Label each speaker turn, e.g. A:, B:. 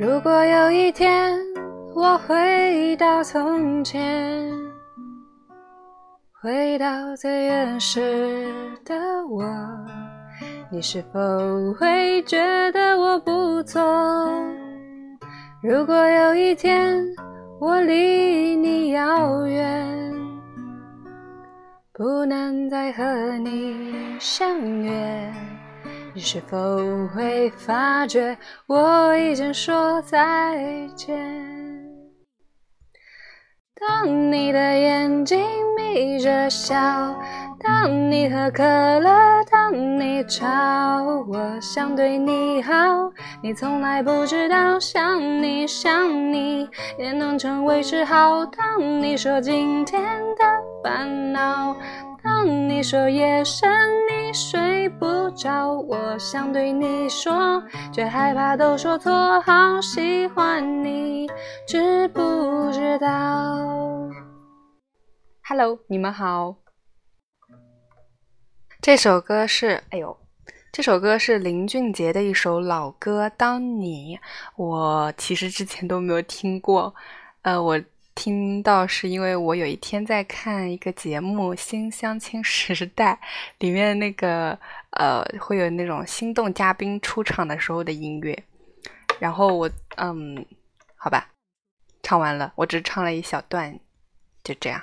A: 如果有一天我回到从前，回到最原始的我，你是否会觉得我不错？如果有一天我离你遥远，不能再和你相约。你是否会发觉我已经说再见？当你的眼睛眯着笑，当你喝可乐，当你吵，我想对你好，你从来不知道，想你想你也能成为嗜好。当你说今天的烦恼。当你说夜深你睡不着，我想对你说，却害怕都说错。好喜欢你，知不知道？Hello，你们好。这首歌是，哎呦，这首歌是林俊杰的一首老歌《当你》，我其实之前都没有听过，呃，我。听到是因为我有一天在看一个节目《新相亲时代》，里面那个呃会有那种心动嘉宾出场的时候的音乐，然后我嗯，好吧，唱完了，我只唱了一小段，就这样。